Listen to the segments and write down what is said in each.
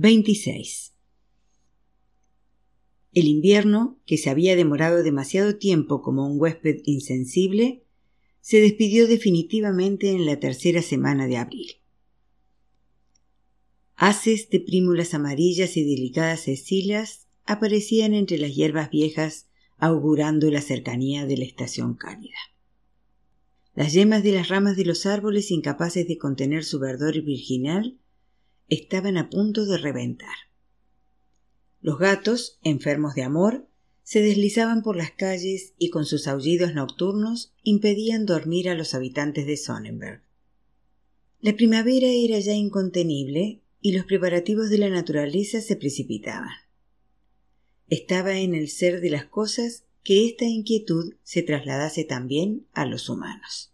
26. El invierno, que se había demorado demasiado tiempo como un huésped insensible, se despidió definitivamente en la tercera semana de abril. Haces de prímulas amarillas y delicadas cecilas aparecían entre las hierbas viejas augurando la cercanía de la estación cálida. Las yemas de las ramas de los árboles, incapaces de contener su verdor virginal, estaban a punto de reventar. Los gatos, enfermos de amor, se deslizaban por las calles y con sus aullidos nocturnos impedían dormir a los habitantes de Sonnenberg. La primavera era ya incontenible y los preparativos de la naturaleza se precipitaban. Estaba en el ser de las cosas que esta inquietud se trasladase también a los humanos.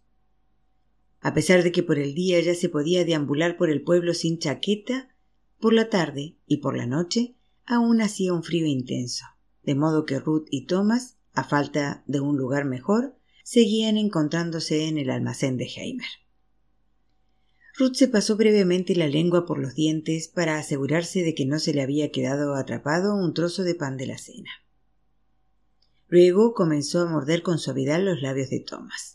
A pesar de que por el día ya se podía deambular por el pueblo sin chaqueta, por la tarde y por la noche aún hacía un frío intenso, de modo que Ruth y Thomas, a falta de un lugar mejor, seguían encontrándose en el almacén de Heimer. Ruth se pasó brevemente la lengua por los dientes para asegurarse de que no se le había quedado atrapado un trozo de pan de la cena. Luego comenzó a morder con suavidad los labios de Thomas.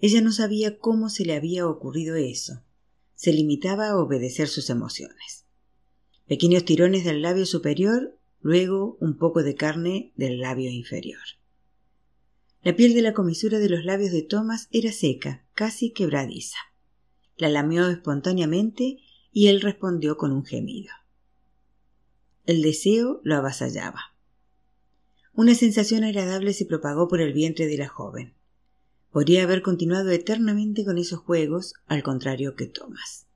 Ella no sabía cómo se le había ocurrido eso. Se limitaba a obedecer sus emociones. Pequeños tirones del labio superior, luego un poco de carne del labio inferior. La piel de la comisura de los labios de Thomas era seca, casi quebradiza. La lamió espontáneamente y él respondió con un gemido. El deseo lo avasallaba. Una sensación agradable se propagó por el vientre de la joven. Podría haber continuado eternamente con esos juegos, al contrario que Thomas.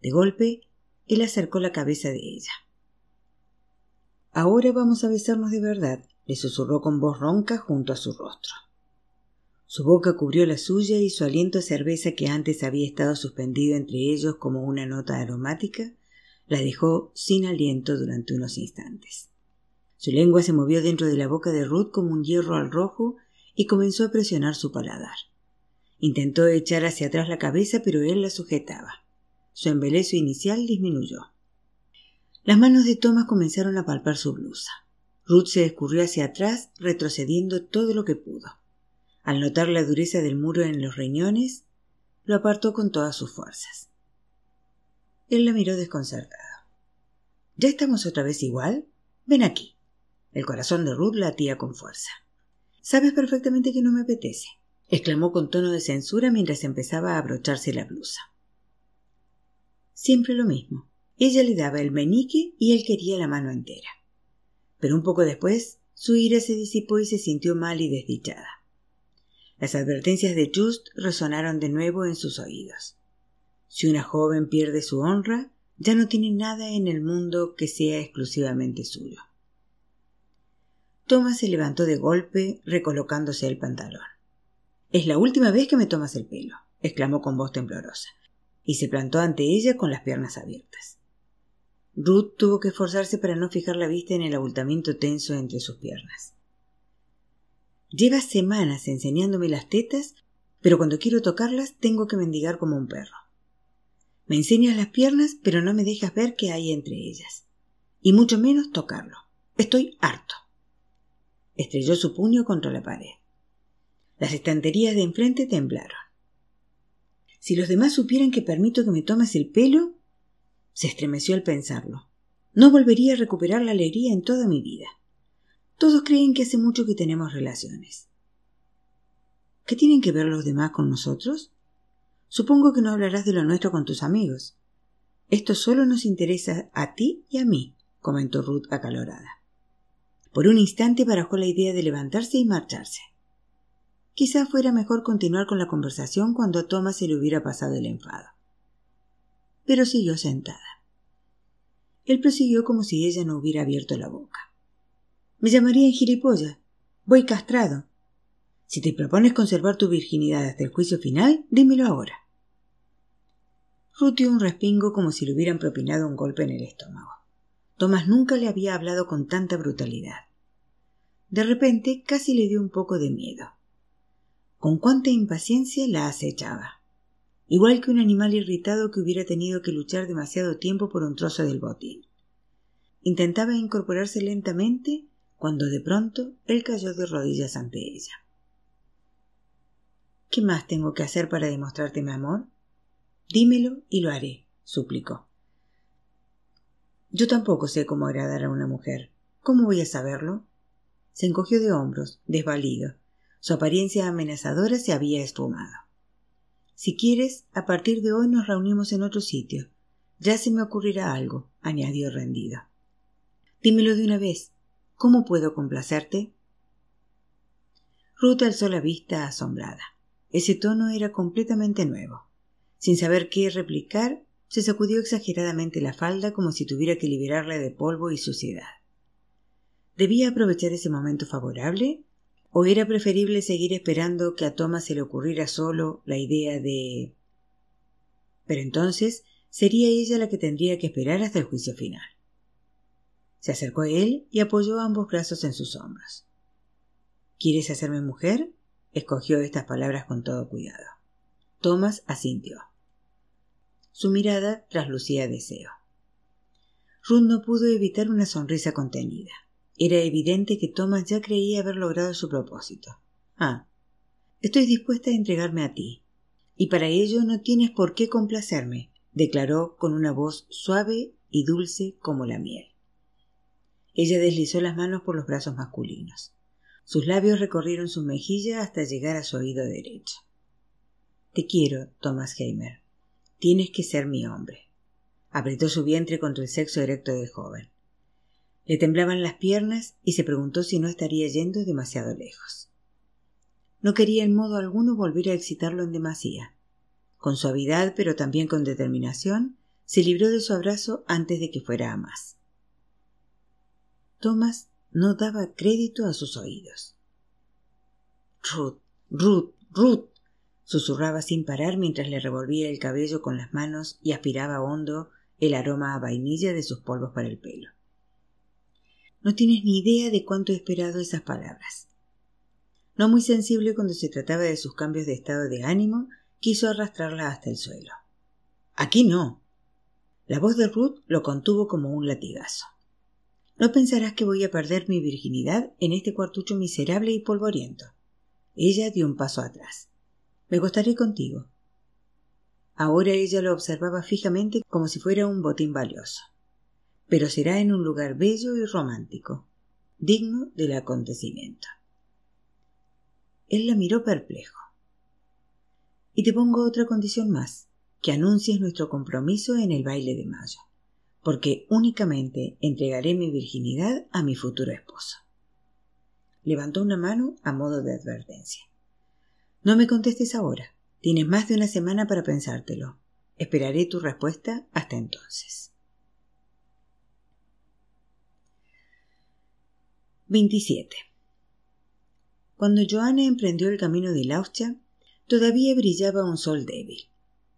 De golpe, él acercó la cabeza de ella. Ahora vamos a besarnos de verdad, le susurró con voz ronca junto a su rostro. Su boca cubrió la suya y su aliento a cerveza que antes había estado suspendido entre ellos como una nota aromática, la dejó sin aliento durante unos instantes. Su lengua se movió dentro de la boca de Ruth como un hierro al rojo y comenzó a presionar su paladar. Intentó echar hacia atrás la cabeza, pero él la sujetaba. Su embelezo inicial disminuyó. Las manos de Thomas comenzaron a palpar su blusa. Ruth se escurrió hacia atrás, retrocediendo todo lo que pudo. Al notar la dureza del muro en los riñones, lo apartó con todas sus fuerzas. Él la miró desconcertado. ¿Ya estamos otra vez igual? Ven aquí. El corazón de Ruth latía con fuerza. Sabes perfectamente que no me apetece, exclamó con tono de censura mientras empezaba a abrocharse la blusa. Siempre lo mismo. Ella le daba el menique y él quería la mano entera. Pero un poco después, su ira se disipó y se sintió mal y desdichada. Las advertencias de Just resonaron de nuevo en sus oídos. Si una joven pierde su honra, ya no tiene nada en el mundo que sea exclusivamente suyo. Thomas se levantó de golpe, recolocándose el pantalón. Es la última vez que me tomas el pelo, exclamó con voz temblorosa, y se plantó ante ella con las piernas abiertas. Ruth tuvo que esforzarse para no fijar la vista en el abultamiento tenso entre sus piernas. Llevas semanas enseñándome las tetas, pero cuando quiero tocarlas tengo que mendigar como un perro. Me enseñas las piernas, pero no me dejas ver qué hay entre ellas, y mucho menos tocarlo. Estoy harto. Estrelló su puño contra la pared. Las estanterías de enfrente temblaron. Si los demás supieran que permito que me tomes el pelo, se estremeció al pensarlo. No volvería a recuperar la alegría en toda mi vida. Todos creen que hace mucho que tenemos relaciones. ¿Qué tienen que ver los demás con nosotros? Supongo que no hablarás de lo nuestro con tus amigos. Esto solo nos interesa a ti y a mí, comentó Ruth acalorada. Por un instante barajó la idea de levantarse y marcharse. Quizá fuera mejor continuar con la conversación cuando a Thomas se le hubiera pasado el enfado. Pero siguió sentada. Él prosiguió como si ella no hubiera abierto la boca. Me llamarían gilipollas. Voy castrado. Si te propones conservar tu virginidad hasta el juicio final, dímelo ahora. Ruth un respingo como si le hubieran propinado un golpe en el estómago. Tomás nunca le había hablado con tanta brutalidad. De repente casi le dio un poco de miedo. Con cuánta impaciencia la acechaba. igual que un animal irritado que hubiera tenido que luchar demasiado tiempo por un trozo del botín. Intentaba incorporarse lentamente cuando de pronto él cayó de rodillas ante ella. ¿Qué más tengo que hacer para demostrarte mi amor? Dímelo y lo haré, suplicó. Yo tampoco sé cómo agradar a una mujer. ¿Cómo voy a saberlo? Se encogió de hombros, desvalido. Su apariencia amenazadora se había esfumado. Si quieres, a partir de hoy nos reunimos en otro sitio. Ya se me ocurrirá algo, añadió rendido. Dímelo de una vez. ¿Cómo puedo complacerte? Ruth alzó la vista asombrada. Ese tono era completamente nuevo. Sin saber qué replicar, se sacudió exageradamente la falda como si tuviera que liberarla de polvo y suciedad. ¿Debía aprovechar ese momento favorable? ¿O era preferible seguir esperando que a Thomas se le ocurriera solo la idea de... Pero entonces sería ella la que tendría que esperar hasta el juicio final. Se acercó a él y apoyó ambos brazos en sus hombros. ¿Quieres hacerme mujer? Escogió estas palabras con todo cuidado. Thomas asintió. Su mirada traslucía deseo. Ruth no pudo evitar una sonrisa contenida. Era evidente que Thomas ya creía haber logrado su propósito. Ah, estoy dispuesta a entregarme a ti. Y para ello no tienes por qué complacerme, declaró con una voz suave y dulce como la miel. Ella deslizó las manos por los brazos masculinos. Sus labios recorrieron su mejilla hasta llegar a su oído derecho. Te quiero, Thomas Heimer. Tienes que ser mi hombre. Apretó su vientre contra el sexo erecto del joven. Le temblaban las piernas y se preguntó si no estaría yendo demasiado lejos. No quería en modo alguno volver a excitarlo en demasía. Con suavidad, pero también con determinación, se libró de su abrazo antes de que fuera a más. Thomas no daba crédito a sus oídos. Ruth, Ruth, Ruth, susurraba sin parar mientras le revolvía el cabello con las manos y aspiraba hondo el aroma a vainilla de sus polvos para el pelo. No tienes ni idea de cuánto he esperado esas palabras. No muy sensible cuando se trataba de sus cambios de estado de ánimo, quiso arrastrarla hasta el suelo. Aquí no. La voz de Ruth lo contuvo como un latigazo. No pensarás que voy a perder mi virginidad en este cuartucho miserable y polvoriento. Ella dio un paso atrás. Me acostaré contigo. Ahora ella lo observaba fijamente como si fuera un botín valioso. Pero será en un lugar bello y romántico, digno del acontecimiento. Él la miró perplejo. Y te pongo otra condición más, que anuncies nuestro compromiso en el baile de mayo porque únicamente entregaré mi virginidad a mi futuro esposo. Levantó una mano a modo de advertencia. No me contestes ahora. Tienes más de una semana para pensártelo. Esperaré tu respuesta hasta entonces. 27. Cuando Joana emprendió el camino de Lauscha, todavía brillaba un sol débil.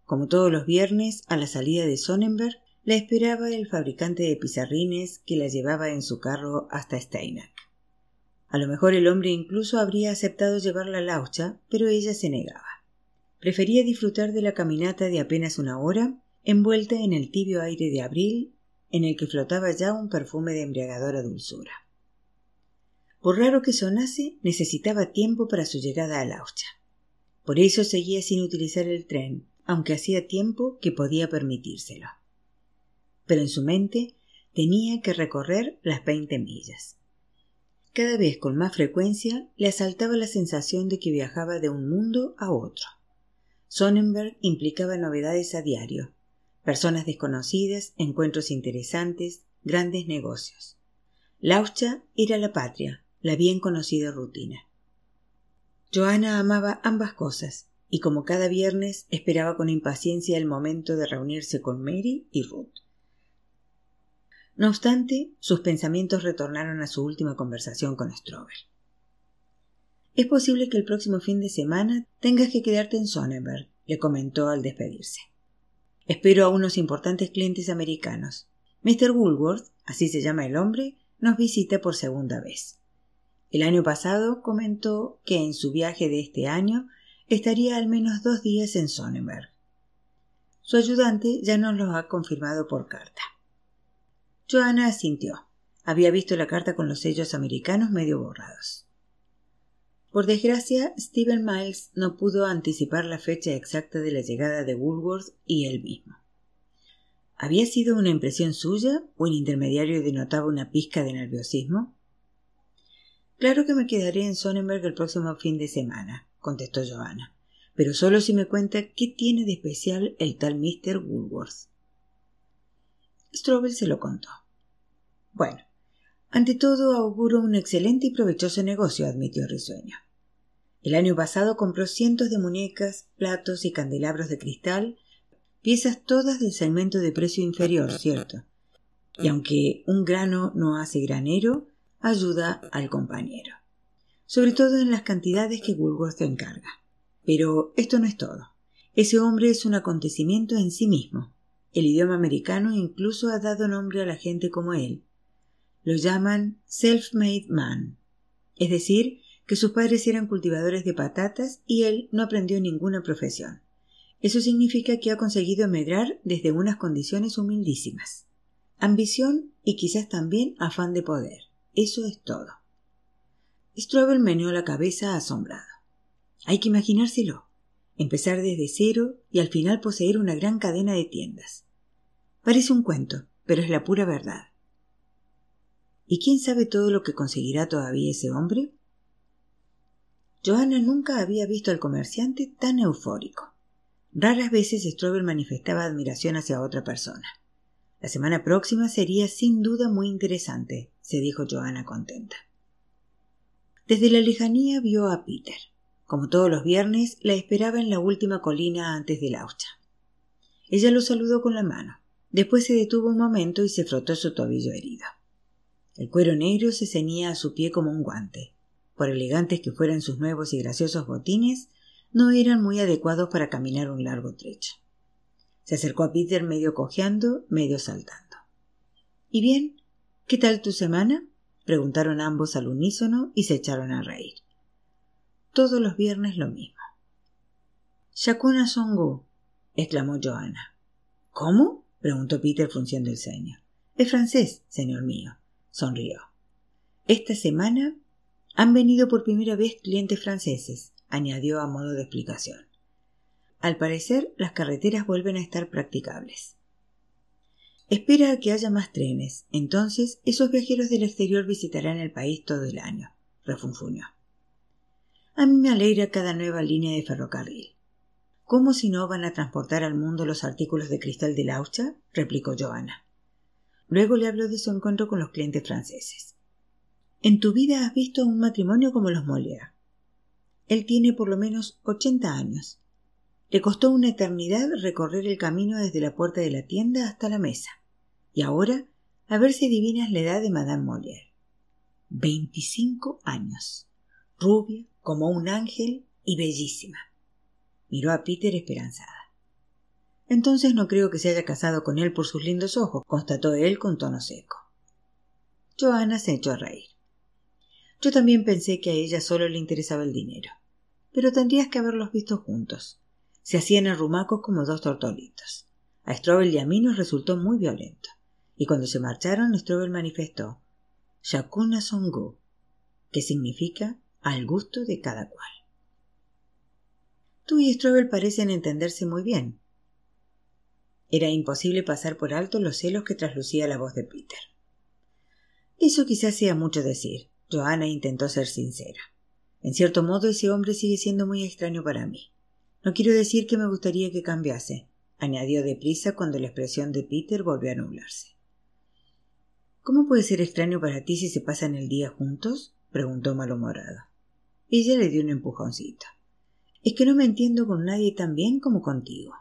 Como todos los viernes, a la salida de Sonnenberg, la esperaba el fabricante de pizarrines que la llevaba en su carro hasta Steinach. A lo mejor el hombre incluso habría aceptado llevarla a Laucha, pero ella se negaba. Prefería disfrutar de la caminata de apenas una hora, envuelta en el tibio aire de abril, en el que flotaba ya un perfume de embriagadora dulzura. Por raro que sonase, necesitaba tiempo para su llegada a Laucha. Por eso seguía sin utilizar el tren, aunque hacía tiempo que podía permitírselo pero en su mente tenía que recorrer las veinte millas. Cada vez con más frecuencia le asaltaba la sensación de que viajaba de un mundo a otro. Sonnenberg implicaba novedades a diario, personas desconocidas, encuentros interesantes, grandes negocios. Lauscha era la patria, la bien conocida rutina. Joana amaba ambas cosas, y como cada viernes esperaba con impaciencia el momento de reunirse con Mary y Ruth. No obstante, sus pensamientos retornaron a su última conversación con Strober. Es posible que el próximo fin de semana tengas que quedarte en Sonnenberg, le comentó al despedirse. Espero a unos importantes clientes americanos. Mr. Woolworth, así se llama el hombre, nos visita por segunda vez. El año pasado comentó que en su viaje de este año estaría al menos dos días en Sonnenberg. Su ayudante ya nos lo ha confirmado por carta. Joanna asintió. Había visto la carta con los sellos americanos medio borrados. Por desgracia, Stephen Miles no pudo anticipar la fecha exacta de la llegada de Woolworth y él mismo. ¿Había sido una impresión suya o el intermediario denotaba una pizca de nerviosismo? Claro que me quedaré en Sonnenberg el próximo fin de semana, contestó Joanna, pero solo si me cuenta qué tiene de especial el tal Mr. Woolworth. Strobel se lo contó. Bueno, ante todo auguro un excelente y provechoso negocio, admitió risueño. El año pasado compró cientos de muñecas, platos y candelabros de cristal, piezas todas del segmento de precio inferior, cierto. Y aunque un grano no hace granero, ayuda al compañero. Sobre todo en las cantidades que Woolworth encarga. Pero esto no es todo. Ese hombre es un acontecimiento en sí mismo. El idioma americano incluso ha dado nombre a la gente como él. Lo llaman self-made man. Es decir, que sus padres eran cultivadores de patatas y él no aprendió ninguna profesión. Eso significa que ha conseguido medrar desde unas condiciones humildísimas. Ambición y quizás también afán de poder. Eso es todo. Strobel meneó la cabeza asombrado. Hay que imaginárselo. Empezar desde cero y al final poseer una gran cadena de tiendas. Parece un cuento, pero es la pura verdad. ¿Y quién sabe todo lo que conseguirá todavía ese hombre? Johanna nunca había visto al comerciante tan eufórico. Raras veces Strobel manifestaba admiración hacia otra persona. La semana próxima sería sin duda muy interesante, se dijo Joana contenta. Desde la lejanía vio a Peter. Como todos los viernes, la esperaba en la última colina antes del Aucha. Ella lo saludó con la mano. Después se detuvo un momento y se frotó su tobillo herido. El cuero negro se ceñía a su pie como un guante. Por elegantes que fueran sus nuevos y graciosos botines, no eran muy adecuados para caminar un largo trecho. Se acercó a Peter medio cojeando, medio saltando. ¿Y bien? ¿Qué tal tu semana? preguntaron ambos al unísono y se echaron a reír. Todos los viernes lo mismo. Shakuna Songu, exclamó Johanna. ¿Cómo? Preguntó Peter frunciendo el ceño. Es francés, señor mío, sonrió. Esta semana han venido por primera vez clientes franceses, añadió a modo de explicación. Al parecer, las carreteras vuelven a estar practicables. Espera a que haya más trenes. Entonces, esos viajeros del exterior visitarán el país todo el año, refunfuñó. A mí me alegra cada nueva línea de ferrocarril. ¿Cómo si no van a transportar al mundo los artículos de cristal de Laucha? replicó Joana. Luego le habló de su encuentro con los clientes franceses. En tu vida has visto un matrimonio como los Molière. Él tiene por lo menos ochenta años le costó una eternidad recorrer el camino desde la puerta de la tienda hasta la mesa. Y ahora, a ver si adivinas la edad de Madame Molière. Veinticinco años. Rubia, como un ángel y bellísima. Miró a Peter esperanzada. Entonces no creo que se haya casado con él por sus lindos ojos, constató él con tono seco. Joana se echó a reír. Yo también pensé que a ella solo le interesaba el dinero. Pero tendrías que haberlos visto juntos se hacían arrumacos como dos tortolitos. A Strobel y a mí nos resultó muy violento, y cuando se marcharon Strobel manifestó Shakuna Songu, que significa al gusto de cada cual. Tú y Strobel parecen entenderse muy bien. Era imposible pasar por alto los celos que traslucía la voz de Peter. Eso quizás sea mucho decir. Johanna intentó ser sincera. En cierto modo ese hombre sigue siendo muy extraño para mí. No quiero decir que me gustaría que cambiase, añadió deprisa cuando la expresión de Peter volvió a nublarse. ¿Cómo puede ser extraño para ti si se pasan el día juntos? preguntó malhumorado. Ella le dio un empujoncito. Es que no me entiendo con nadie tan bien como contigo.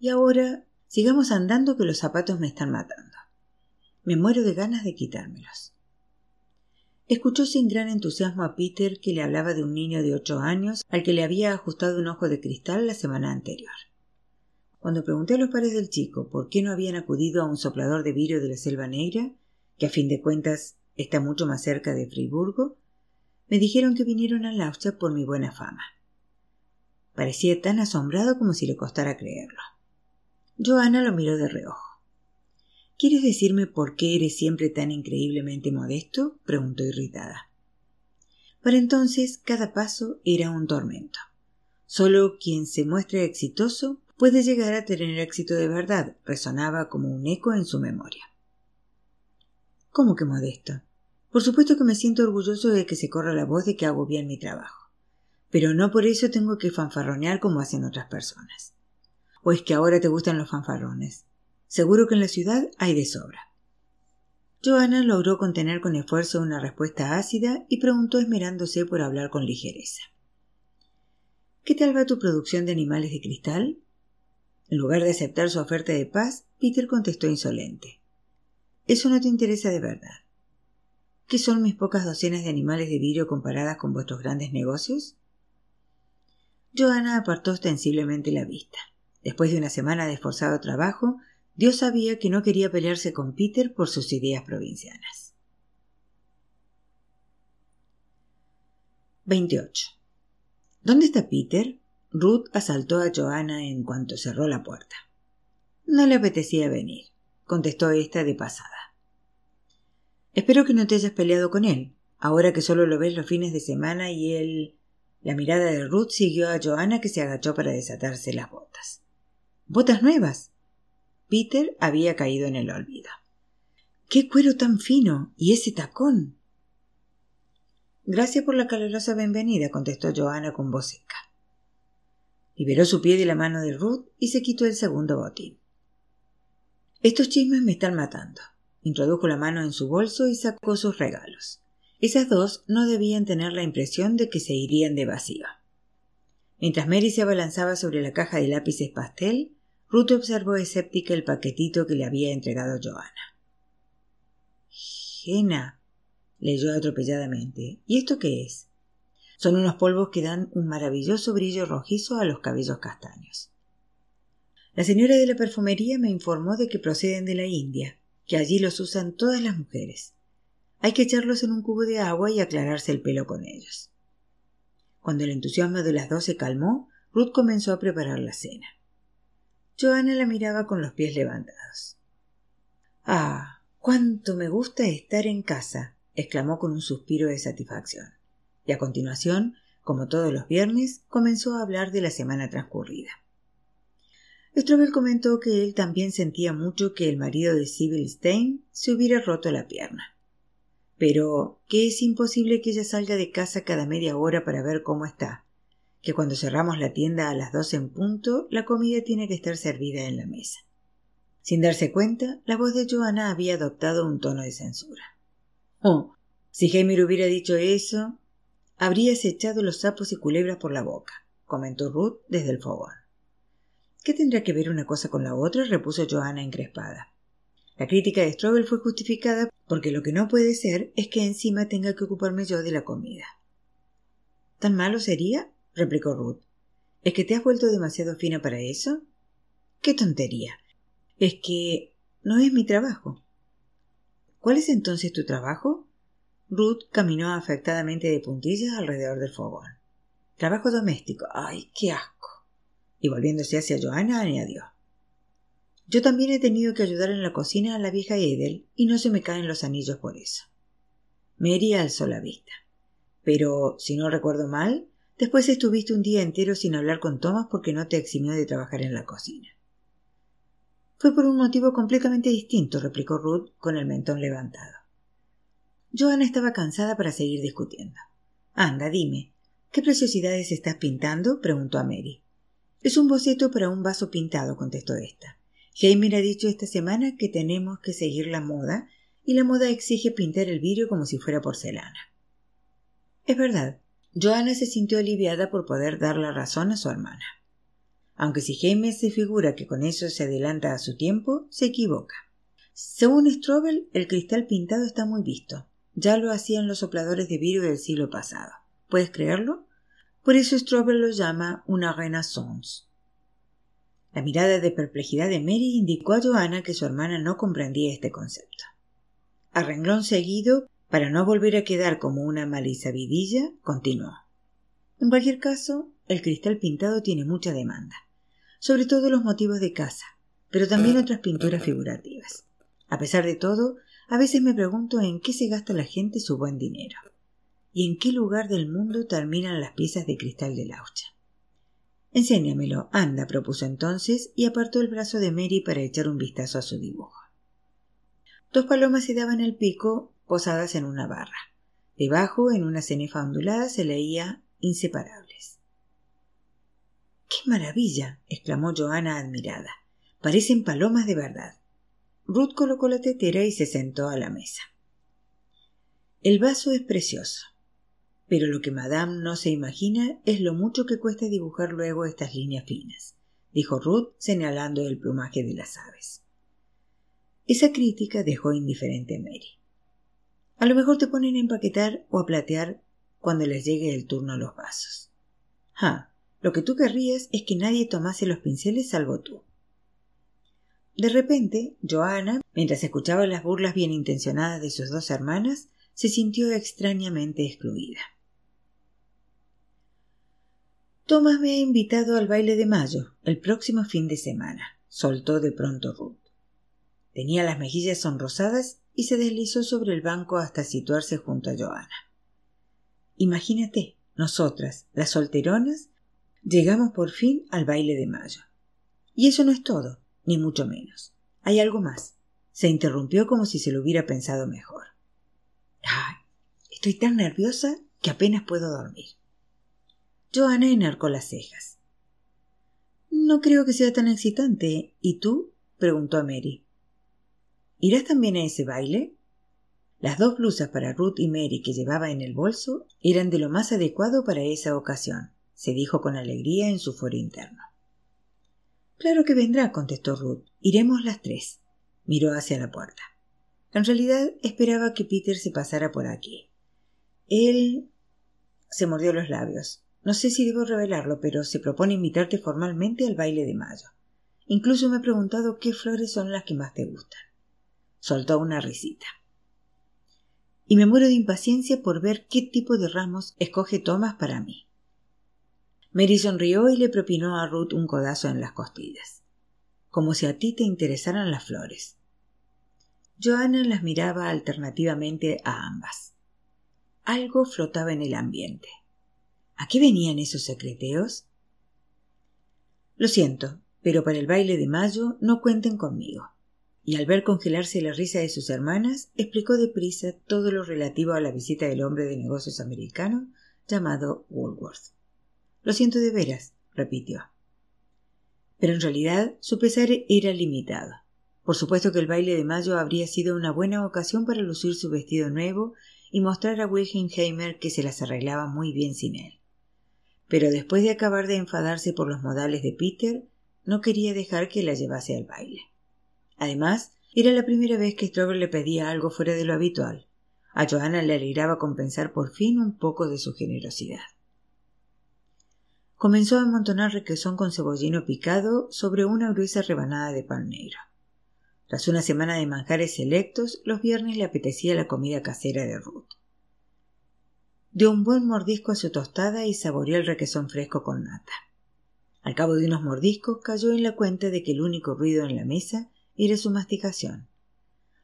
Y ahora sigamos andando que los zapatos me están matando. Me muero de ganas de quitármelos. Escuchó sin gran entusiasmo a Peter que le hablaba de un niño de ocho años al que le había ajustado un ojo de cristal la semana anterior. Cuando pregunté a los padres del chico por qué no habían acudido a un soplador de vidrio de la Selva Negra, que a fin de cuentas está mucho más cerca de Friburgo, me dijeron que vinieron a Laucha por mi buena fama. Parecía tan asombrado como si le costara creerlo. Joana lo miró de reojo. ¿Quieres decirme por qué eres siempre tan increíblemente modesto? preguntó irritada. Para entonces cada paso era un tormento. Solo quien se muestre exitoso puede llegar a tener éxito de verdad, resonaba como un eco en su memoria. ¿Cómo que modesto? Por supuesto que me siento orgulloso de que se corra la voz de que hago bien mi trabajo. Pero no por eso tengo que fanfarronear como hacen otras personas. ¿O es que ahora te gustan los fanfarrones? Seguro que en la ciudad hay de sobra. Joana logró contener con esfuerzo una respuesta ácida y preguntó esmerándose por hablar con ligereza. ¿Qué tal va tu producción de animales de cristal? En lugar de aceptar su oferta de paz, Peter contestó insolente. Eso no te interesa de verdad. ¿Qué son mis pocas docenas de animales de vidrio comparadas con vuestros grandes negocios? Joana apartó ostensiblemente la vista. Después de una semana de esforzado trabajo, Dios sabía que no quería pelearse con Peter por sus ideas provincianas. 28. ¿Dónde está Peter? Ruth asaltó a Joana en cuanto cerró la puerta. No le apetecía venir, contestó ésta de pasada. Espero que no te hayas peleado con él, ahora que solo lo ves los fines de semana y él. La mirada de Ruth siguió a Joana que se agachó para desatarse las botas. ¿Botas nuevas? Peter había caído en el olvido. ¡Qué cuero tan fino! ¿Y ese tacón? Gracias por la calurosa bienvenida, contestó Joana con voz seca. Liberó su pie de la mano de Ruth y se quitó el segundo botín. Estos chismes me están matando. Introdujo la mano en su bolso y sacó sus regalos. Esas dos no debían tener la impresión de que se irían de vacío. Mientras Mary se abalanzaba sobre la caja de lápices pastel, Ruth observó escéptica el paquetito que le había entregado Joana. Jena, leyó atropelladamente. ¿Y esto qué es? Son unos polvos que dan un maravilloso brillo rojizo a los cabellos castaños. La señora de la perfumería me informó de que proceden de la India que allí los usan todas las mujeres. Hay que echarlos en un cubo de agua y aclararse el pelo con ellos. Cuando el entusiasmo de las dos se calmó, Ruth comenzó a preparar la cena. Joana la miraba con los pies levantados. Ah, cuánto me gusta estar en casa, exclamó con un suspiro de satisfacción. Y a continuación, como todos los viernes, comenzó a hablar de la semana transcurrida. Strobel comentó que él también sentía mucho que el marido de Sybil Stein se hubiera roto la pierna. Pero que es imposible que ella salga de casa cada media hora para ver cómo está, que cuando cerramos la tienda a las dos en punto, la comida tiene que estar servida en la mesa. Sin darse cuenta, la voz de Joana había adoptado un tono de censura. Oh, si Heimer hubiera dicho eso, habrías echado los sapos y culebras por la boca, comentó Ruth desde el fogón. ¿Qué tendrá que ver una cosa con la otra? repuso Joana encrespada. La crítica de Strobel fue justificada porque lo que no puede ser es que encima tenga que ocuparme yo de la comida. ¿Tan malo sería? replicó Ruth. ¿Es que te has vuelto demasiado fina para eso? ¡Qué tontería! Es que no es mi trabajo. ¿Cuál es entonces tu trabajo? Ruth caminó afectadamente de puntillas alrededor del fogón. Trabajo doméstico. ¡Ay, qué asco! y volviéndose hacia Joana añadió Yo también he tenido que ayudar en la cocina a la vieja Edel y no se me caen los anillos por eso. Mary alzó la vista. Pero, si no recuerdo mal, después estuviste un día entero sin hablar con Thomas porque no te eximió de trabajar en la cocina. Fue por un motivo completamente distinto, replicó Ruth con el mentón levantado. Joana estaba cansada para seguir discutiendo. Anda, dime, ¿qué preciosidades estás pintando? preguntó a Mary. Es un boceto para un vaso pintado, contestó ésta. Jaime ha dicho esta semana que tenemos que seguir la moda y la moda exige pintar el vidrio como si fuera porcelana. Es verdad, Joana se sintió aliviada por poder dar la razón a su hermana. Aunque si Jaime se figura que con eso se adelanta a su tiempo, se equivoca. Según Strobel, el cristal pintado está muy visto. Ya lo hacían los sopladores de vidrio del siglo pasado. ¿Puedes creerlo? Por eso Strobel lo llama una renaissance. La mirada de perplejidad de Mary indicó a Joanna que su hermana no comprendía este concepto. A renglón seguido, para no volver a quedar como una malisabidilla, continuó. En cualquier caso, el cristal pintado tiene mucha demanda, sobre todo los motivos de casa, pero también otras pinturas figurativas. A pesar de todo, a veces me pregunto en qué se gasta la gente su buen dinero y en qué lugar del mundo terminan las piezas de cristal de laucha. Enséñamelo, anda, propuso entonces y apartó el brazo de Mary para echar un vistazo a su dibujo. Dos palomas se daban el pico posadas en una barra. Debajo, en una cenefa ondulada, se leía inseparables. ¡Qué maravilla! exclamó Joana admirada. Parecen palomas de verdad. Ruth colocó la tetera y se sentó a la mesa. El vaso es precioso, pero lo que Madame no se imagina es lo mucho que cuesta dibujar luego estas líneas finas, dijo Ruth señalando el plumaje de las aves. Esa crítica dejó indiferente a Mary. A lo mejor te ponen a empaquetar o a platear cuando les llegue el turno los vasos. Ah, lo que tú querrías es que nadie tomase los pinceles salvo tú. De repente, Joana, mientras escuchaba las burlas bien intencionadas de sus dos hermanas, se sintió extrañamente excluida. Thomas me ha invitado al baile de mayo, el próximo fin de semana, soltó de pronto Ruth. Tenía las mejillas sonrosadas y se deslizó sobre el banco hasta situarse junto a Joana. Imagínate, nosotras, las solteronas, llegamos por fin al baile de mayo. Y eso no es todo, ni mucho menos. Hay algo más. Se interrumpió como si se lo hubiera pensado mejor. Estoy tan nerviosa que apenas puedo dormir. Joana enarcó las cejas. No creo que sea tan excitante. ¿Y tú? preguntó a Mary. ¿Irás también a ese baile? Las dos blusas para Ruth y Mary que llevaba en el bolso eran de lo más adecuado para esa ocasión, se dijo con alegría en su foro interno. Claro que vendrá, contestó Ruth. Iremos las tres. Miró hacia la puerta. En realidad esperaba que Peter se pasara por aquí. Él se mordió los labios. No sé si debo revelarlo, pero se propone invitarte formalmente al baile de mayo. Incluso me he preguntado qué flores son las que más te gustan. Soltó una risita. Y me muero de impaciencia por ver qué tipo de ramos escoge Thomas para mí. Mary sonrió y le propinó a Ruth un codazo en las costillas. Como si a ti te interesaran las flores. Joanna las miraba alternativamente a ambas. Algo flotaba en el ambiente. ¿A qué venían esos secreteos? Lo siento, pero para el baile de mayo no cuenten conmigo. Y al ver congelarse la risa de sus hermanas, explicó deprisa todo lo relativo a la visita del hombre de negocios americano llamado Woolworth. Lo siento de veras, repitió. Pero en realidad su pesar era limitado. Por supuesto que el baile de mayo habría sido una buena ocasión para lucir su vestido nuevo y mostrar a Wilhelmheimer que se las arreglaba muy bien sin él pero después de acabar de enfadarse por los modales de Peter, no quería dejar que la llevase al baile. Además, era la primera vez que Strover le pedía algo fuera de lo habitual. A Joanna le alegraba compensar por fin un poco de su generosidad. Comenzó a amontonar requesón con cebollino picado sobre una gruesa rebanada de pan negro. Tras una semana de manjares selectos, los viernes le apetecía la comida casera de Ruth dio un buen mordisco a su tostada y saboreó el requesón fresco con nata. Al cabo de unos mordiscos cayó en la cuenta de que el único ruido en la mesa era su masticación.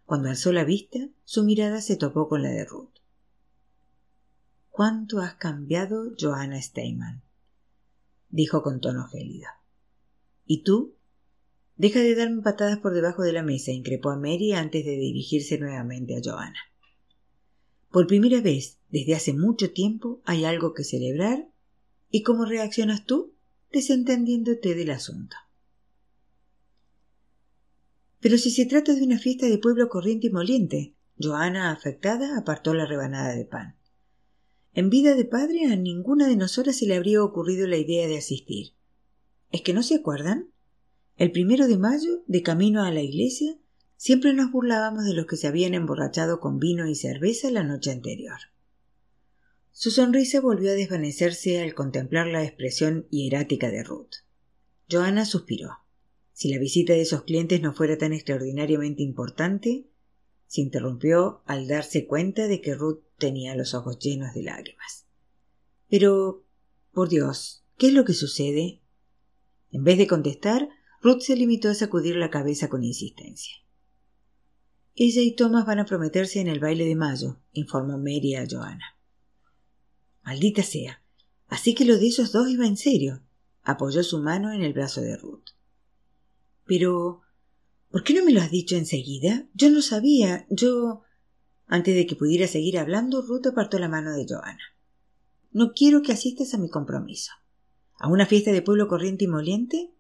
Cuando alzó la vista, su mirada se topó con la de Ruth. ¿Cuánto has cambiado, Joanna Steinman? dijo con tono gélido. ¿Y tú? Deja de darme patadas por debajo de la mesa, increpó a Mary antes de dirigirse nuevamente a Joanna. Por primera vez desde hace mucho tiempo hay algo que celebrar y cómo reaccionas tú desentendiéndote del asunto. Pero si se trata de una fiesta de pueblo corriente y moliente, Joana, afectada, apartó la rebanada de pan. En vida de padre a ninguna de nosotras se le habría ocurrido la idea de asistir. ¿Es que no se acuerdan? El primero de mayo, de camino a la iglesia, Siempre nos burlábamos de los que se habían emborrachado con vino y cerveza la noche anterior. Su sonrisa volvió a desvanecerse al contemplar la expresión hierática de Ruth. Joanna suspiró. Si la visita de esos clientes no fuera tan extraordinariamente importante, se interrumpió al darse cuenta de que Ruth tenía los ojos llenos de lágrimas. Pero, por Dios, ¿qué es lo que sucede? En vez de contestar, Ruth se limitó a sacudir la cabeza con insistencia. Ella y Thomas van a prometerse en el baile de mayo, informó Mary a Joanna. Maldita sea. Así que lo de esos dos iba en serio. Apoyó su mano en el brazo de Ruth. Pero. ¿Por qué no me lo has dicho enseguida? Yo no sabía. Yo. Antes de que pudiera seguir hablando, Ruth apartó la mano de Joanna. No quiero que asistas a mi compromiso. ¿A una fiesta de pueblo corriente y moliente?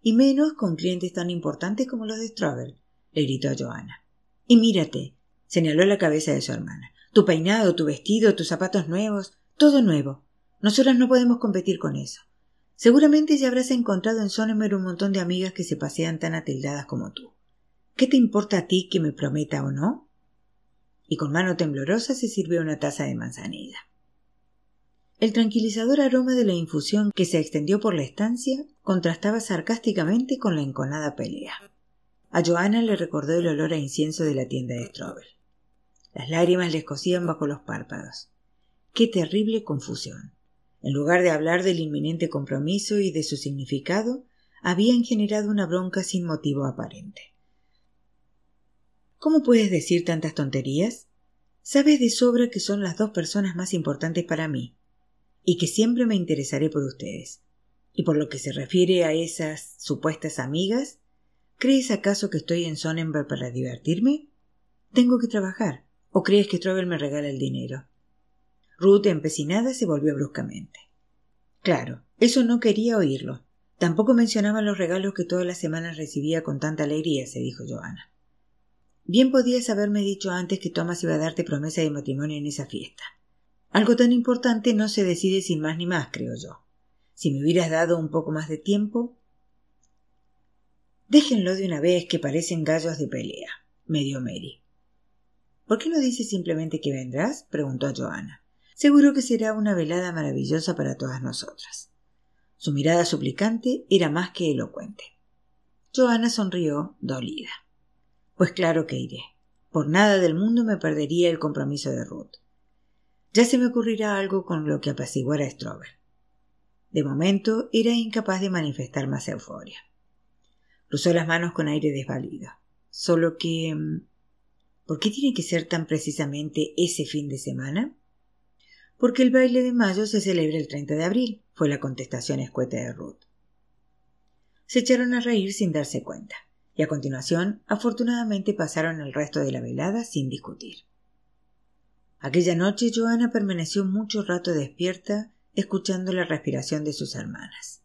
Y menos con clientes tan importantes como los de Strobel, le gritó a Joanna. Y mírate, señaló la cabeza de su hermana. Tu peinado, tu vestido, tus zapatos nuevos, todo nuevo. Nosotras no podemos competir con eso. Seguramente ya habrás encontrado en Sonemer un montón de amigas que se pasean tan atildadas como tú. ¿Qué te importa a ti que me prometa o no? y con mano temblorosa se sirvió una taza de manzanilla. El tranquilizador aroma de la infusión que se extendió por la estancia contrastaba sarcásticamente con la enconada pelea. A Joana le recordó el olor a incienso de la tienda de Strobel. Las lágrimas le escocían bajo los párpados. Qué terrible confusión. En lugar de hablar del inminente compromiso y de su significado, habían generado una bronca sin motivo aparente. ¿Cómo puedes decir tantas tonterías? Sabes de sobra que son las dos personas más importantes para mí, y que siempre me interesaré por ustedes. Y por lo que se refiere a esas supuestas amigas, ¿crees acaso que estoy en Sonnenberg para divertirme? Tengo que trabajar. ¿O crees que Strobel me regala el dinero? Ruth, empecinada, se volvió bruscamente. Claro, eso no quería oírlo. Tampoco mencionaba los regalos que todas las semanas recibía con tanta alegría, se dijo Joana. Bien podías haberme dicho antes que Thomas iba a darte promesa de matrimonio en esa fiesta. Algo tan importante no se decide sin más ni más, creo yo. Si me hubieras dado un poco más de tiempo. Déjenlo de una vez que parecen gallos de pelea, me dio Mary. ¿Por qué no dices simplemente que vendrás? preguntó a Joana. Seguro que será una velada maravillosa para todas nosotras. Su mirada suplicante era más que elocuente. Joana sonrió, dolida. Pues claro que iré. Por nada del mundo me perdería el compromiso de Ruth. Ya se me ocurrirá algo con lo que apaciguar a Strober. De momento era incapaz de manifestar más euforia. Cruzó las manos con aire desvalido. Solo que. Mm, ¿Por qué tiene que ser tan precisamente ese fin de semana? Porque el baile de mayo se celebra el 30 de abril, fue la contestación escueta de Ruth. Se echaron a reír sin darse cuenta y a continuación afortunadamente pasaron el resto de la velada sin discutir. Aquella noche Joana permaneció mucho rato despierta escuchando la respiración de sus hermanas.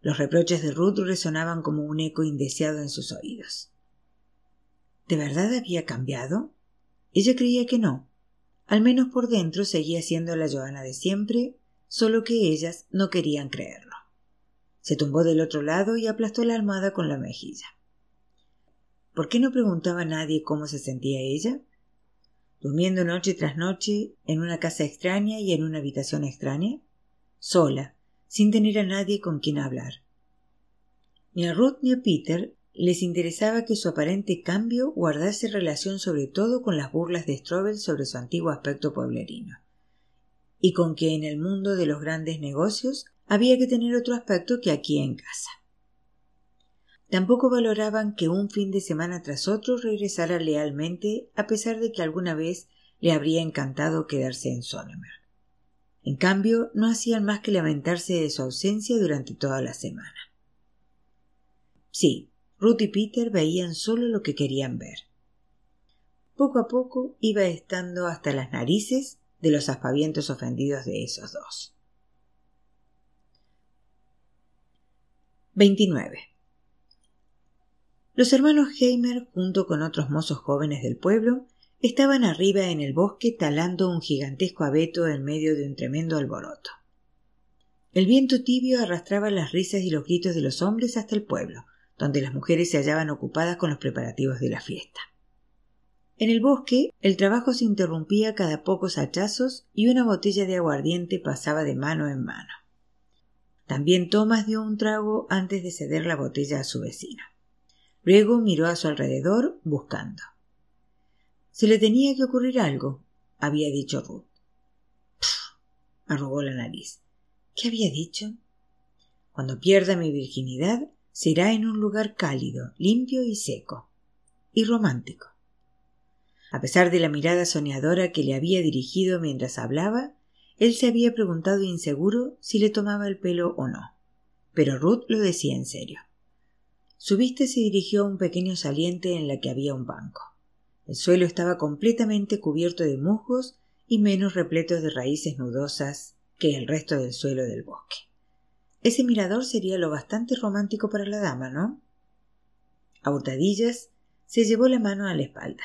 Los reproches de Ruth resonaban como un eco indeseado en sus oídos. ¿De verdad había cambiado? Ella creía que no. Al menos por dentro seguía siendo la Joana de siempre, solo que ellas no querían creerlo. Se tumbó del otro lado y aplastó la almohada con la mejilla. ¿Por qué no preguntaba a nadie cómo se sentía ella? Durmiendo noche tras noche en una casa extraña y en una habitación extraña, sola, sin tener a nadie con quien hablar. Ni a Ruth ni a Peter les interesaba que su aparente cambio guardase relación sobre todo con las burlas de Strobel sobre su antiguo aspecto pueblerino, y con que en el mundo de los grandes negocios había que tener otro aspecto que aquí en casa. Tampoco valoraban que un fin de semana tras otro regresara lealmente, a pesar de que alguna vez le habría encantado quedarse en Sonemer. En cambio, no hacían más que lamentarse de su ausencia durante toda la semana. Sí, Ruth y Peter veían solo lo que querían ver. Poco a poco iba estando hasta las narices de los aspavientos ofendidos de esos dos. 29. Los hermanos Heimer, junto con otros mozos jóvenes del pueblo, estaban arriba en el bosque talando un gigantesco abeto en medio de un tremendo alboroto. El viento tibio arrastraba las risas y los gritos de los hombres hasta el pueblo, donde las mujeres se hallaban ocupadas con los preparativos de la fiesta. En el bosque el trabajo se interrumpía cada pocos hachazos y una botella de aguardiente pasaba de mano en mano. También Thomas dio un trago antes de ceder la botella a su vecino. Luego miró a su alrededor buscando. Se le tenía que ocurrir algo, había dicho Ruth. arrugó la nariz. ¿Qué había dicho? Cuando pierda mi virginidad, será en un lugar cálido, limpio y seco, y romántico. A pesar de la mirada soñadora que le había dirigido mientras hablaba, él se había preguntado inseguro si le tomaba el pelo o no. Pero Ruth lo decía en serio. Su vista se dirigió a un pequeño saliente en la que había un banco. El suelo estaba completamente cubierto de musgos y menos repleto de raíces nudosas que el resto del suelo del bosque. Ese mirador sería lo bastante romántico para la dama, ¿no? A hurtadillas se llevó la mano a la espalda.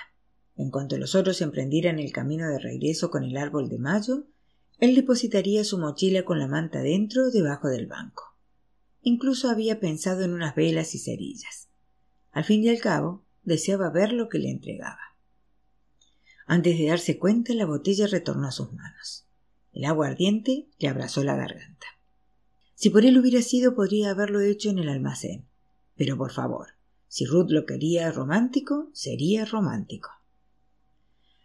En cuanto los otros emprendieran el camino de regreso con el árbol de mayo, él depositaría su mochila con la manta dentro debajo del banco. Incluso había pensado en unas velas y cerillas. Al fin y al cabo, deseaba ver lo que le entregaba. Antes de darse cuenta, la botella retornó a sus manos. El agua ardiente le abrazó la garganta. Si por él hubiera sido, podría haberlo hecho en el almacén. Pero por favor, si Ruth lo quería romántico, sería romántico.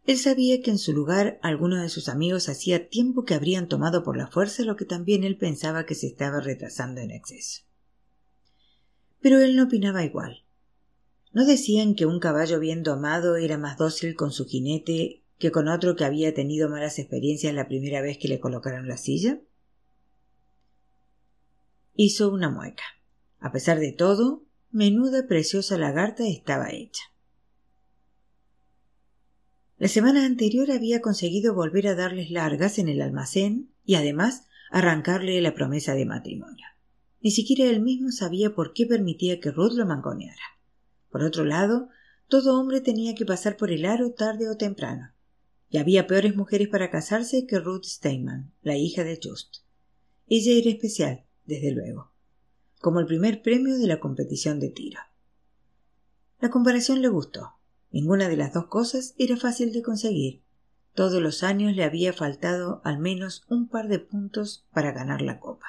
Él sabía que en su lugar algunos de sus amigos hacía tiempo que habrían tomado por la fuerza lo que también él pensaba que se estaba retrasando en exceso. Pero él no opinaba igual. ¿No decían que un caballo bien domado era más dócil con su jinete que con otro que había tenido malas experiencias la primera vez que le colocaron la silla? Hizo una mueca. A pesar de todo, menuda preciosa lagarta estaba hecha. La semana anterior había conseguido volver a darles largas en el almacén y además arrancarle la promesa de matrimonio. Ni siquiera él mismo sabía por qué permitía que Ruth lo mangoneara. Por otro lado, todo hombre tenía que pasar por el aro tarde o temprano. Y había peores mujeres para casarse que Ruth Steinman, la hija de Just. Ella era especial, desde luego, como el primer premio de la competición de tiro. La comparación le gustó. Ninguna de las dos cosas era fácil de conseguir. Todos los años le había faltado al menos un par de puntos para ganar la copa.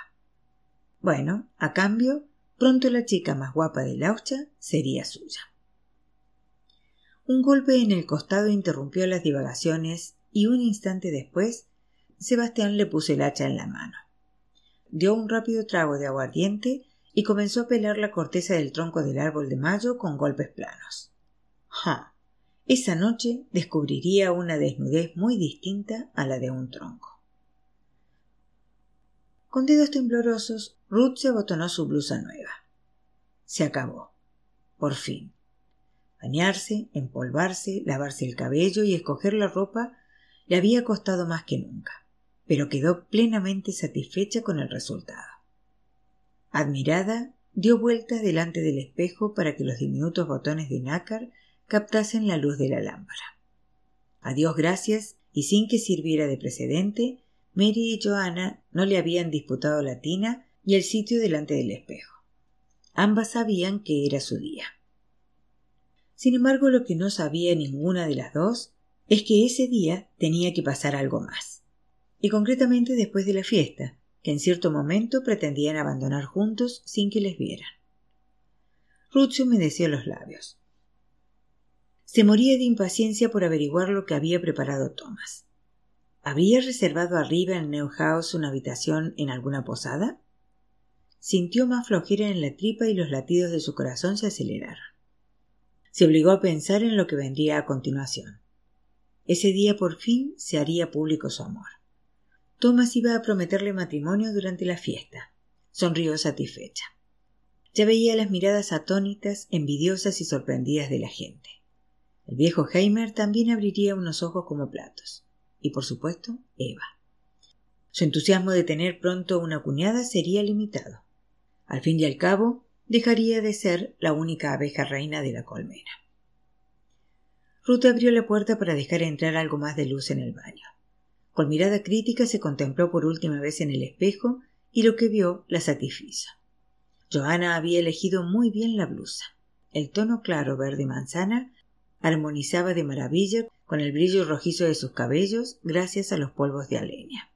Bueno, a cambio, pronto la chica más guapa de Laucha sería suya. Un golpe en el costado interrumpió las divagaciones y un instante después Sebastián le puso el hacha en la mano. Dio un rápido trago de aguardiente y comenzó a pelar la corteza del tronco del árbol de mayo con golpes planos. Esa noche descubriría una desnudez muy distinta a la de un tronco. Con dedos temblorosos, Ruth se abotonó su blusa nueva. Se acabó. Por fin. Bañarse, empolvarse, lavarse el cabello y escoger la ropa le había costado más que nunca, pero quedó plenamente satisfecha con el resultado. Admirada, dio vueltas delante del espejo para que los diminutos botones de nácar captasen la luz de la lámpara. A Dios gracias, y sin que sirviera de precedente, Mary y Joanna no le habían disputado la tina y el sitio delante del espejo. Ambas sabían que era su día. Sin embargo, lo que no sabía ninguna de las dos es que ese día tenía que pasar algo más. Y concretamente después de la fiesta, que en cierto momento pretendían abandonar juntos sin que les vieran. Ruth humedeció los labios. Se moría de impaciencia por averiguar lo que había preparado Thomas. ¿Había reservado arriba en Neuhaus una habitación en alguna posada? Sintió más flojera en la tripa y los latidos de su corazón se aceleraron. Se obligó a pensar en lo que vendría a continuación. Ese día por fin se haría público su amor. Thomas iba a prometerle matrimonio durante la fiesta. Sonrió satisfecha. Ya veía las miradas atónitas, envidiosas y sorprendidas de la gente. El viejo Heimer también abriría unos ojos como platos. Y por supuesto, Eva. Su entusiasmo de tener pronto una cuñada sería limitado. Al fin y al cabo, dejaría de ser la única abeja reina de la colmena. Ruth abrió la puerta para dejar entrar algo más de luz en el baño. Con mirada crítica se contempló por última vez en el espejo y lo que vio la satisfizo. Johanna había elegido muy bien la blusa. El tono claro verde manzana armonizaba de maravilla con el brillo rojizo de sus cabellos gracias a los polvos de alenia.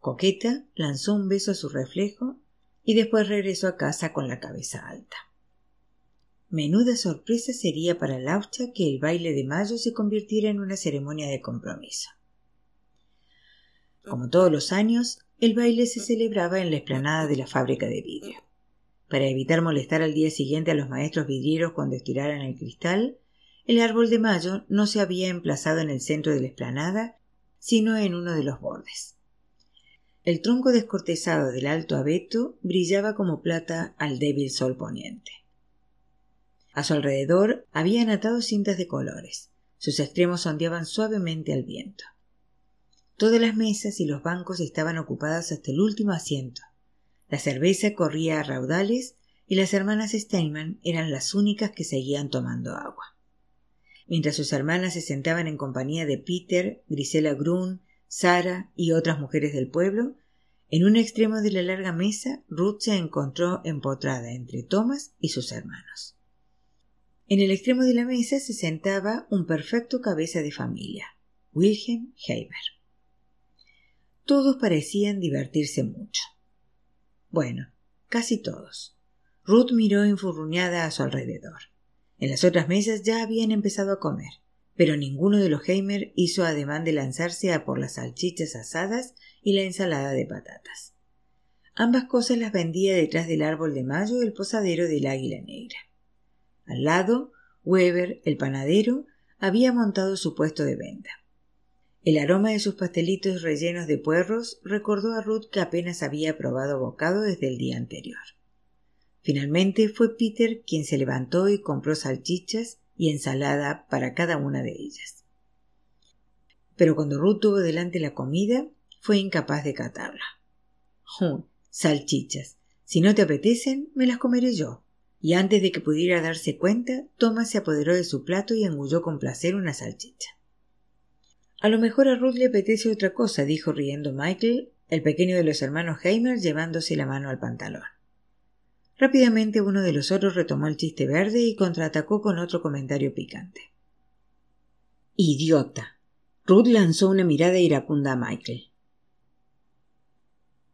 Coqueta lanzó un beso a su reflejo y después regresó a casa con la cabeza alta. Menuda sorpresa sería para Laucha que el baile de mayo se convirtiera en una ceremonia de compromiso. Como todos los años, el baile se celebraba en la explanada de la fábrica de vidrio para evitar molestar al día siguiente a los maestros vidrieros cuando estiraran el cristal, el árbol de mayo no se había emplazado en el centro de la explanada, sino en uno de los bordes. El tronco descortezado del alto abeto brillaba como plata al débil sol poniente. A su alrededor habían atado cintas de colores. Sus extremos ondeaban suavemente al viento. Todas las mesas y los bancos estaban ocupadas hasta el último asiento. La cerveza corría a raudales y las hermanas Steinman eran las únicas que seguían tomando agua. Mientras sus hermanas se sentaban en compañía de Peter, Grisela Grun, Sara y otras mujeres del pueblo, en un extremo de la larga mesa Ruth se encontró empotrada entre Thomas y sus hermanos. En el extremo de la mesa se sentaba un perfecto cabeza de familia, Wilhelm Heimer. Todos parecían divertirse mucho. Bueno, casi todos. Ruth miró enfurruñada a su alrededor. En las otras mesas ya habían empezado a comer pero ninguno de los Heimer hizo ademán de lanzarse a por las salchichas asadas y la ensalada de patatas. Ambas cosas las vendía detrás del árbol de mayo el posadero del águila negra. Al lado, Weber, el panadero, había montado su puesto de venta. El aroma de sus pastelitos rellenos de puerros recordó a Ruth que apenas había probado bocado desde el día anterior. Finalmente fue Peter quien se levantó y compró salchichas y ensalada para cada una de ellas. Pero cuando Ruth tuvo delante la comida, fue incapaz de catarla. salchichas. Si no te apetecen, me las comeré yo. Y antes de que pudiera darse cuenta, Thomas se apoderó de su plato y engulló con placer una salchicha. A lo mejor a Ruth le apetece otra cosa, dijo riendo Michael, el pequeño de los hermanos Heimer, llevándose la mano al pantalón. Rápidamente uno de los otros retomó el chiste verde y contraatacó con otro comentario picante. Idiota. Ruth lanzó una mirada iracunda a Michael.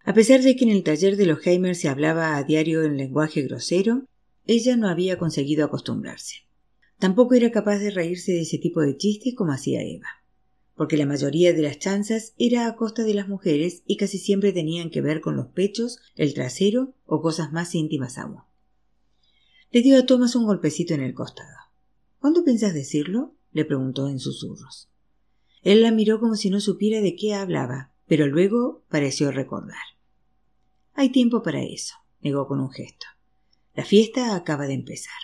A pesar de que en el taller de los Heimer se hablaba a diario en lenguaje grosero, ella no había conseguido acostumbrarse. Tampoco era capaz de reírse de ese tipo de chistes como hacía Eva porque la mayoría de las chanzas era a costa de las mujeres y casi siempre tenían que ver con los pechos, el trasero o cosas más íntimas aún. Le dio a Thomas un golpecito en el costado. ¿Cuándo piensas decirlo? le preguntó en susurros. Él la miró como si no supiera de qué hablaba, pero luego pareció recordar. Hay tiempo para eso, negó con un gesto. La fiesta acaba de empezar.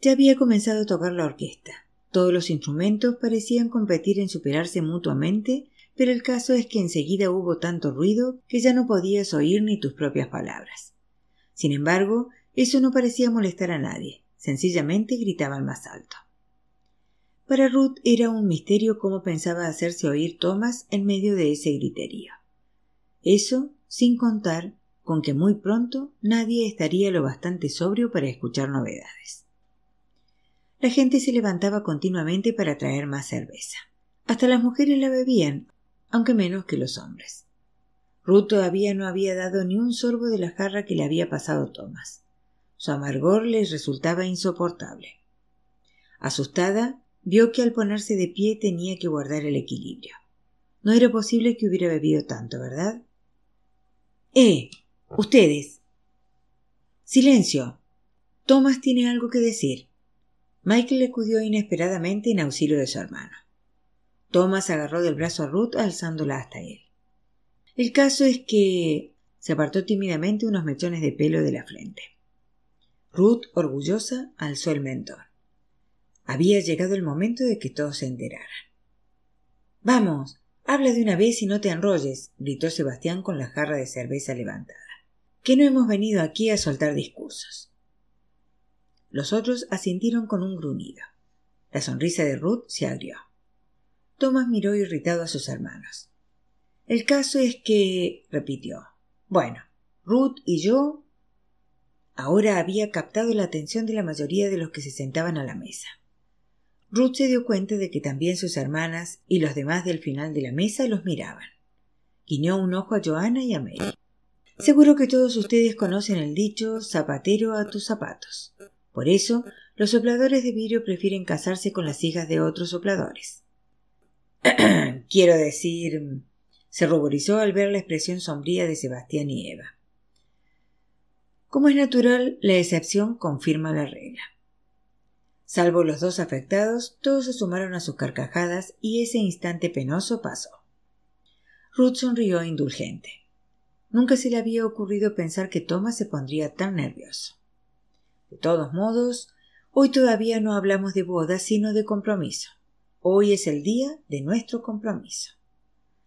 Ya había comenzado a tocar la orquesta. Todos los instrumentos parecían competir en superarse mutuamente, pero el caso es que enseguida hubo tanto ruido que ya no podías oír ni tus propias palabras. Sin embargo, eso no parecía molestar a nadie, sencillamente gritaban más alto. Para Ruth era un misterio cómo pensaba hacerse oír Thomas en medio de ese griterío. Eso sin contar con que muy pronto nadie estaría lo bastante sobrio para escuchar novedades. La gente se levantaba continuamente para traer más cerveza. Hasta las mujeres la bebían, aunque menos que los hombres. Ruth todavía no había dado ni un sorbo de la jarra que le había pasado Thomas. Su amargor le resultaba insoportable. Asustada, vio que al ponerse de pie tenía que guardar el equilibrio. No era posible que hubiera bebido tanto, ¿verdad? ¡Eh! Ustedes. Silencio. Thomas tiene algo que decir. Michael acudió inesperadamente en auxilio de su hermano. Thomas agarró del brazo a Ruth alzándola hasta él. El caso es que se apartó tímidamente unos mechones de pelo de la frente. Ruth, orgullosa, alzó el mentón. Había llegado el momento de que todos se enteraran. Vamos, habla de una vez y no te enrolles, gritó Sebastián con la jarra de cerveza levantada. Que no hemos venido aquí a soltar discursos. Los otros asintieron con un gruñido. La sonrisa de Ruth se agrió. Thomas miró irritado a sus hermanos. El caso es que. repitió. Bueno, Ruth y yo. Ahora había captado la atención de la mayoría de los que se sentaban a la mesa. Ruth se dio cuenta de que también sus hermanas y los demás del final de la mesa los miraban. Guiñó un ojo a Joana y a Mary. Seguro que todos ustedes conocen el dicho zapatero a tus zapatos. Por eso, los sopladores de vidrio prefieren casarse con las hijas de otros sopladores. Quiero decir. se ruborizó al ver la expresión sombría de Sebastián y Eva. Como es natural, la excepción confirma la regla. Salvo los dos afectados, todos se sumaron a sus carcajadas y ese instante penoso pasó. Ruth sonrió indulgente. Nunca se le había ocurrido pensar que Thomas se pondría tan nervioso. De todos modos, hoy todavía no hablamos de boda, sino de compromiso. Hoy es el día de nuestro compromiso.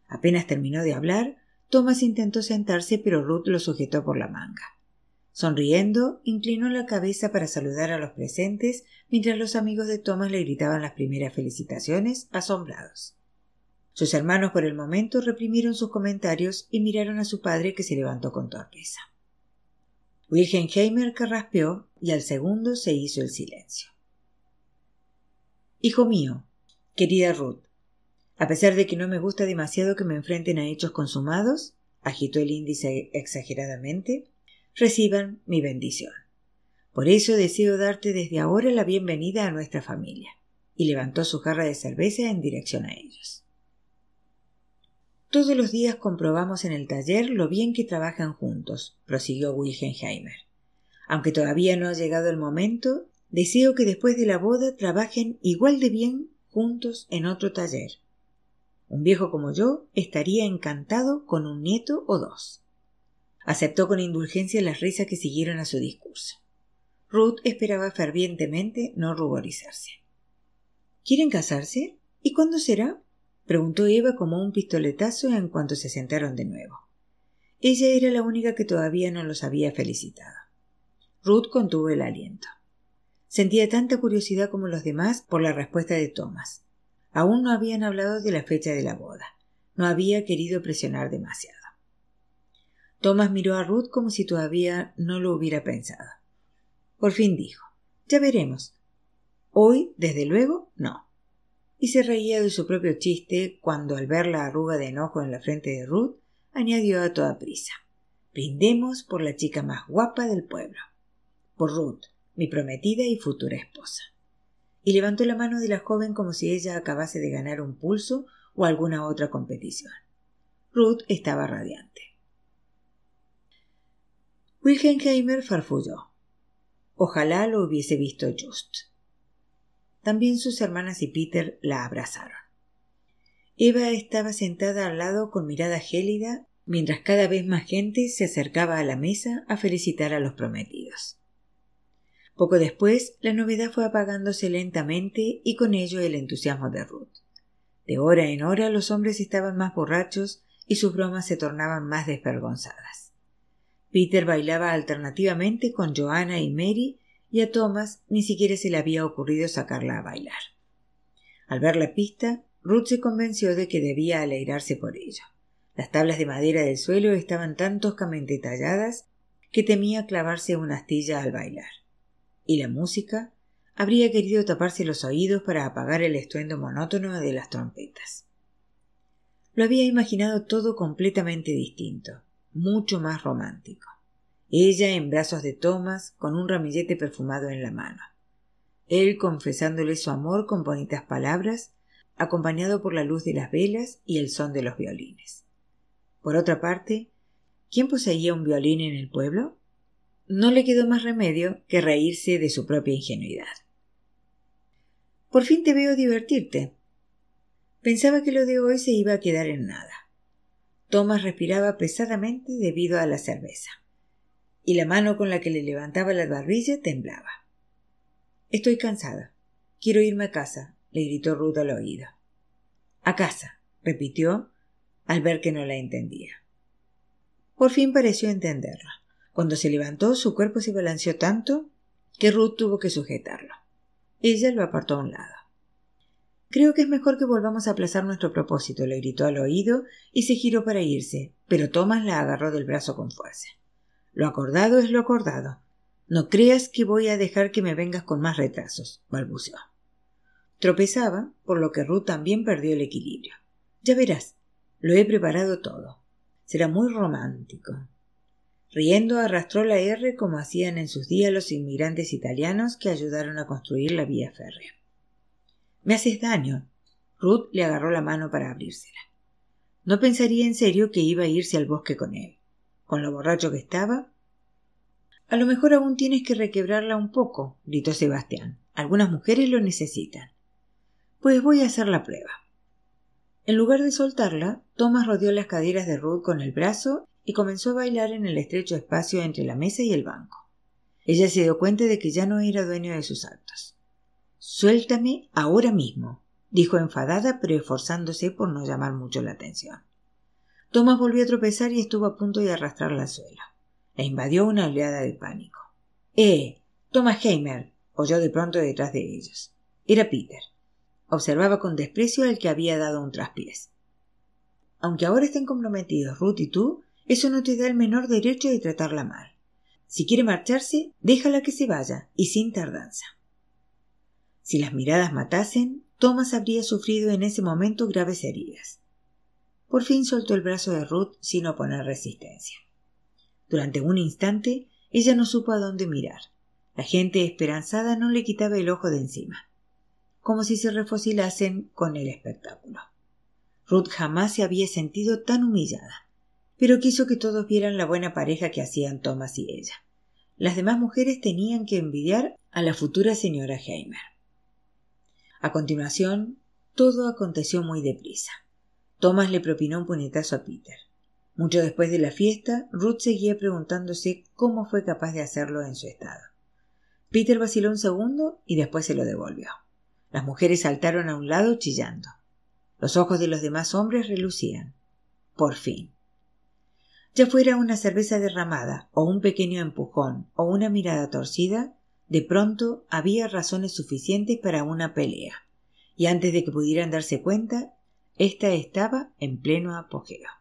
Apenas terminó de hablar, Thomas intentó sentarse, pero Ruth lo sujetó por la manga. Sonriendo, inclinó la cabeza para saludar a los presentes, mientras los amigos de Thomas le gritaban las primeras felicitaciones, asombrados. Sus hermanos por el momento reprimieron sus comentarios y miraron a su padre que se levantó con torpeza. Wilhelmheimer carraspeó y al segundo se hizo el silencio. Hijo mío, querida Ruth, a pesar de que no me gusta demasiado que me enfrenten a hechos consumados, agitó el índice exageradamente, reciban mi bendición. Por eso deseo darte desde ahora la bienvenida a nuestra familia. Y levantó su jarra de cerveza en dirección a ellos. Todos los días comprobamos en el taller lo bien que trabajan juntos, prosiguió Wilhelmheimer. Aunque todavía no ha llegado el momento, deseo que después de la boda trabajen igual de bien juntos en otro taller. Un viejo como yo estaría encantado con un nieto o dos. Aceptó con indulgencia las risas que siguieron a su discurso. Ruth esperaba fervientemente no ruborizarse. ¿Quieren casarse? ¿Y cuándo será? preguntó Eva como un pistoletazo en cuanto se sentaron de nuevo. Ella era la única que todavía no los había felicitado. Ruth contuvo el aliento. Sentía tanta curiosidad como los demás por la respuesta de Thomas. Aún no habían hablado de la fecha de la boda. No había querido presionar demasiado. Thomas miró a Ruth como si todavía no lo hubiera pensado. Por fin dijo Ya veremos. Hoy, desde luego, no. Y se reía de su propio chiste cuando, al ver la arruga de enojo en la frente de Ruth, añadió a toda prisa Brindemos por la chica más guapa del pueblo. Por Ruth, mi prometida y futura esposa. Y levantó la mano de la joven como si ella acabase de ganar un pulso o alguna otra competición. Ruth estaba radiante. Wilhelmheimer farfulló. Ojalá lo hubiese visto Just. También sus hermanas y Peter la abrazaron. Eva estaba sentada al lado con mirada gélida, mientras cada vez más gente se acercaba a la mesa a felicitar a los prometidos. Poco después, la novedad fue apagándose lentamente y con ello el entusiasmo de Ruth. De hora en hora los hombres estaban más borrachos y sus bromas se tornaban más desvergonzadas. Peter bailaba alternativamente con Joanna y Mary y a Thomas ni siquiera se le había ocurrido sacarla a bailar. Al ver la pista, Ruth se convenció de que debía alegrarse por ello. Las tablas de madera del suelo estaban tan toscamente talladas que temía clavarse una astilla al bailar. Y la música habría querido taparse los oídos para apagar el estruendo monótono de las trompetas. Lo había imaginado todo completamente distinto mucho más romántico. Ella en brazos de Thomas con un ramillete perfumado en la mano. Él confesándole su amor con bonitas palabras, acompañado por la luz de las velas y el son de los violines. Por otra parte, ¿quién poseía un violín en el pueblo? No le quedó más remedio que reírse de su propia ingenuidad. Por fin te veo divertirte. Pensaba que lo de hoy se iba a quedar en nada. Thomas respiraba pesadamente debido a la cerveza, y la mano con la que le levantaba la barbilla temblaba. Estoy cansada. Quiero irme a casa, le gritó Ruth al oído. A casa, repitió, al ver que no la entendía. Por fin pareció entenderla. Cuando se levantó, su cuerpo se balanceó tanto que Ruth tuvo que sujetarlo. Ella lo apartó a un lado. Creo que es mejor que volvamos a aplazar nuestro propósito, le gritó al oído y se giró para irse, pero Thomas la agarró del brazo con fuerza. Lo acordado es lo acordado. No creas que voy a dejar que me vengas con más retrasos, balbuceó. Tropezaba, por lo que Ruth también perdió el equilibrio. Ya verás, lo he preparado todo. Será muy romántico. Riendo arrastró la R como hacían en sus días los inmigrantes italianos que ayudaron a construir la vía férrea. Me haces daño. Ruth le agarró la mano para abrírsela. No pensaría en serio que iba a irse al bosque con él. Con lo borracho que estaba. A lo mejor aún tienes que requebrarla un poco, gritó Sebastián. Algunas mujeres lo necesitan. Pues voy a hacer la prueba. En lugar de soltarla, Thomas rodeó las caderas de Ruth con el brazo y comenzó a bailar en el estrecho espacio entre la mesa y el banco. Ella se dio cuenta de que ya no era dueño de sus actos. Suéltame ahora mismo, dijo enfadada, pero esforzándose por no llamar mucho la atención. Thomas volvió a tropezar y estuvo a punto de arrastrarla al suelo. La invadió una oleada de pánico. ¡Eh! Thomas Heimer! oyó de pronto detrás de ellos. Era Peter. Observaba con desprecio al que había dado un traspiés. Aunque ahora estén comprometidos Ruth y tú, eso no te da el menor derecho de tratarla mal. Si quiere marcharse, déjala que se vaya, y sin tardanza. Si las miradas matasen, Thomas habría sufrido en ese momento graves heridas. Por fin soltó el brazo de Ruth sin oponer resistencia. Durante un instante ella no supo a dónde mirar. La gente esperanzada no le quitaba el ojo de encima, como si se refocilasen con el espectáculo. Ruth jamás se había sentido tan humillada, pero quiso que todos vieran la buena pareja que hacían Thomas y ella. Las demás mujeres tenían que envidiar a la futura señora Heimer. A continuación, todo aconteció muy deprisa. Thomas le propinó un puñetazo a Peter. Mucho después de la fiesta, Ruth seguía preguntándose cómo fue capaz de hacerlo en su estado. Peter vaciló un segundo y después se lo devolvió. Las mujeres saltaron a un lado chillando. Los ojos de los demás hombres relucían. Por fin. Ya fuera una cerveza derramada, o un pequeño empujón, o una mirada torcida, de pronto había razones suficientes para una pelea, y antes de que pudieran darse cuenta, ésta estaba en pleno apogeo.